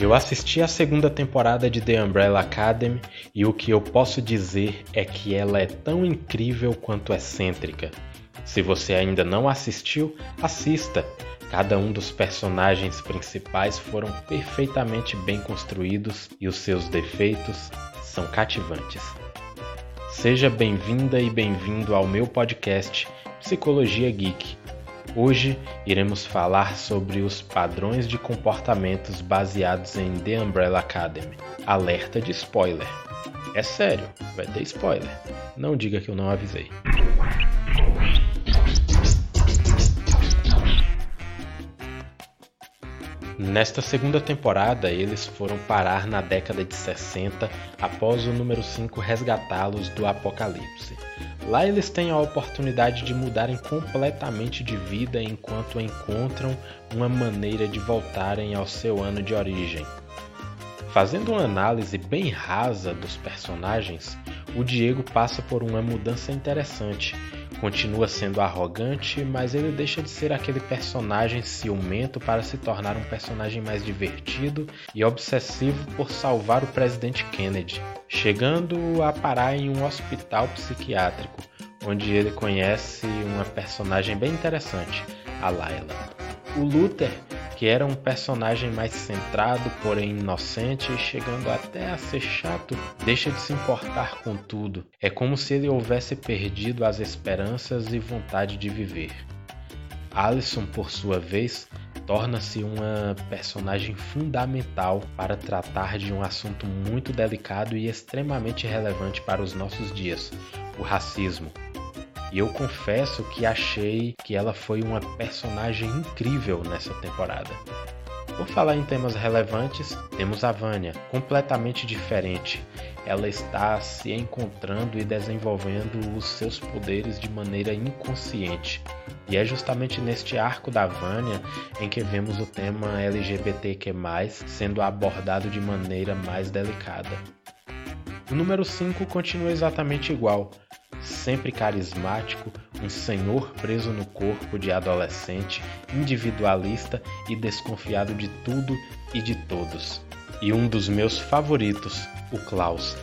Eu assisti a segunda temporada de The Umbrella Academy e o que eu posso dizer é que ela é tão incrível quanto excêntrica. Se você ainda não assistiu, assista. Cada um dos personagens principais foram perfeitamente bem construídos e os seus defeitos são cativantes. Seja bem-vinda e bem-vindo ao meu podcast Psicologia Geek Hoje iremos falar sobre os padrões de comportamentos baseados em The Umbrella Academy. Alerta de spoiler. É sério, vai ter spoiler. Não diga que eu não avisei. Nesta segunda temporada, eles foram parar na década de 60 após o número 5 resgatá-los do apocalipse. Lá eles têm a oportunidade de mudarem completamente de vida enquanto encontram uma maneira de voltarem ao seu ano de origem. Fazendo uma análise bem rasa dos personagens, o Diego passa por uma mudança interessante. Continua sendo arrogante, mas ele deixa de ser aquele personagem ciumento para se tornar um personagem mais divertido e obsessivo por salvar o presidente Kennedy chegando a parar em um hospital psiquiátrico, onde ele conhece uma personagem bem interessante, a Layla. O Luther, que era um personagem mais centrado, porém inocente, chegando até a ser chato, deixa de se importar com tudo. É como se ele houvesse perdido as esperanças e vontade de viver. Alison, por sua vez, torna-se uma personagem fundamental para tratar de um assunto muito delicado e extremamente relevante para os nossos dias: o racismo. E eu confesso que achei que ela foi uma personagem incrível nessa temporada. Por falar em temas relevantes, temos a Vânia, completamente diferente. Ela está se encontrando e desenvolvendo os seus poderes de maneira inconsciente. E é justamente neste arco da Vânia em que vemos o tema LGBTQ+, sendo abordado de maneira mais delicada. O número 5 continua exatamente igual, sempre carismático, um senhor preso no corpo de adolescente, individualista e desconfiado de tudo e de todos. E um dos meus favoritos, o Klaus.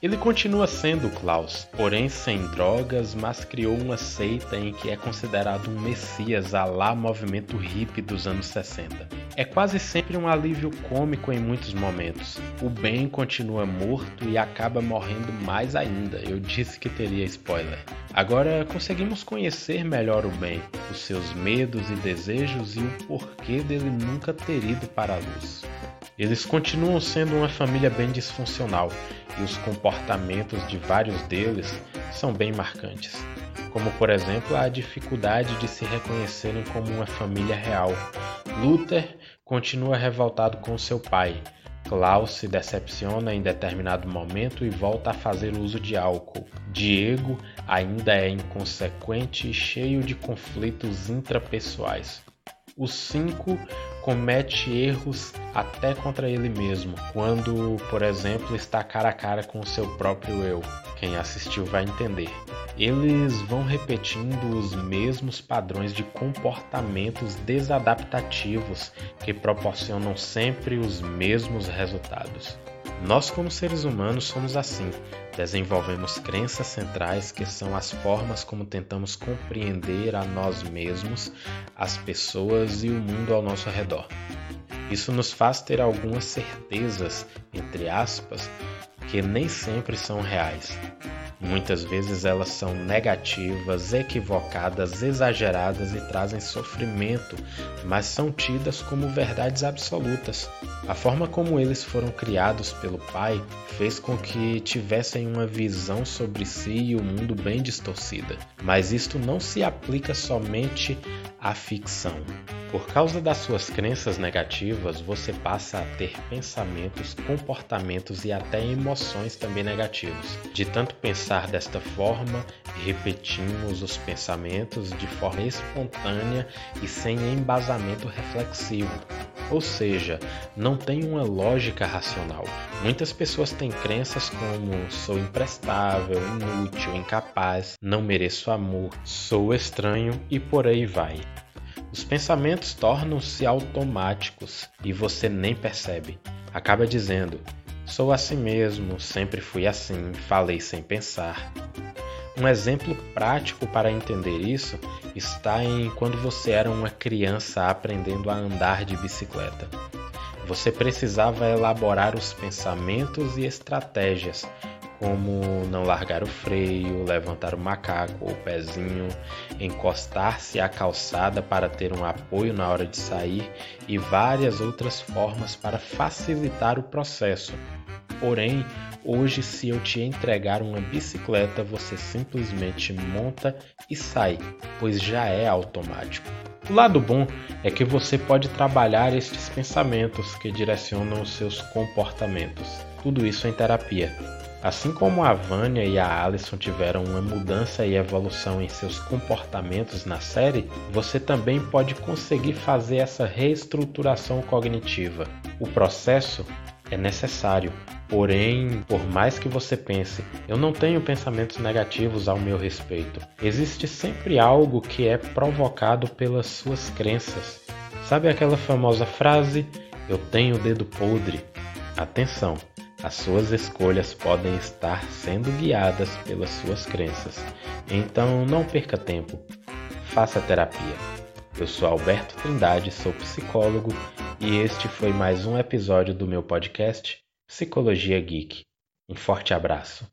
Ele continua sendo Klaus, porém sem drogas, mas criou uma seita em que é considerado um messias a lá movimento hippie dos anos 60. É quase sempre um alívio cômico em muitos momentos. O Ben continua morto e acaba morrendo mais ainda. Eu disse que teria spoiler. Agora conseguimos conhecer melhor o Ben, os seus medos e desejos e o porquê dele nunca ter ido para a luz. Eles continuam sendo uma família bem disfuncional e os comportamentos de vários deles são bem marcantes, como por exemplo a dificuldade de se reconhecerem como uma família real. Luther continua revoltado com seu pai. Klaus se decepciona em determinado momento e volta a fazer uso de álcool. Diego ainda é inconsequente e cheio de conflitos intrapessoais. Os cinco comete erros até contra ele mesmo, quando, por exemplo, está cara a cara com o seu próprio eu. Quem assistiu vai entender. Eles vão repetindo os mesmos padrões de comportamentos desadaptativos que proporcionam sempre os mesmos resultados. Nós, como seres humanos, somos assim. Desenvolvemos crenças centrais que são as formas como tentamos compreender a nós mesmos, as pessoas e o mundo ao nosso redor. Isso nos faz ter algumas certezas, entre aspas, que nem sempre são reais. Muitas vezes elas são negativas, equivocadas, exageradas e trazem sofrimento, mas são tidas como verdades absolutas. A forma como eles foram criados pelo Pai fez com que tivessem uma visão sobre si e o mundo bem distorcida. Mas isto não se aplica somente à ficção. Por causa das suas crenças negativas, você passa a ter pensamentos, comportamentos e até emoções também negativos. De tanto pensar desta forma, repetimos os pensamentos de forma espontânea e sem embasamento reflexivo. Ou seja, não tem uma lógica racional. Muitas pessoas têm crenças como sou imprestável, inútil, incapaz, não mereço amor, sou estranho e por aí vai. Os pensamentos tornam-se automáticos e você nem percebe. acaba dizendo: Sou assim mesmo, sempre fui assim, falei sem pensar. Um exemplo prático para entender isso está em quando você era uma criança aprendendo a andar de bicicleta. Você precisava elaborar os pensamentos e estratégias, como não largar o freio, levantar o macaco ou o pezinho, encostar-se à calçada para ter um apoio na hora de sair e várias outras formas para facilitar o processo. Porém, hoje, se eu te entregar uma bicicleta, você simplesmente monta e sai, pois já é automático. O lado bom é que você pode trabalhar estes pensamentos que direcionam os seus comportamentos. Tudo isso em terapia. Assim como a Vânia e a Alison tiveram uma mudança e evolução em seus comportamentos na série, você também pode conseguir fazer essa reestruturação cognitiva. O processo é necessário, Porém, por mais que você pense, eu não tenho pensamentos negativos ao meu respeito. Existe sempre algo que é provocado pelas suas crenças. Sabe aquela famosa frase: Eu tenho o dedo podre? Atenção, as suas escolhas podem estar sendo guiadas pelas suas crenças. Então não perca tempo. Faça terapia. Eu sou Alberto Trindade, sou psicólogo e este foi mais um episódio do meu podcast Psicologia Geek. Um forte abraço.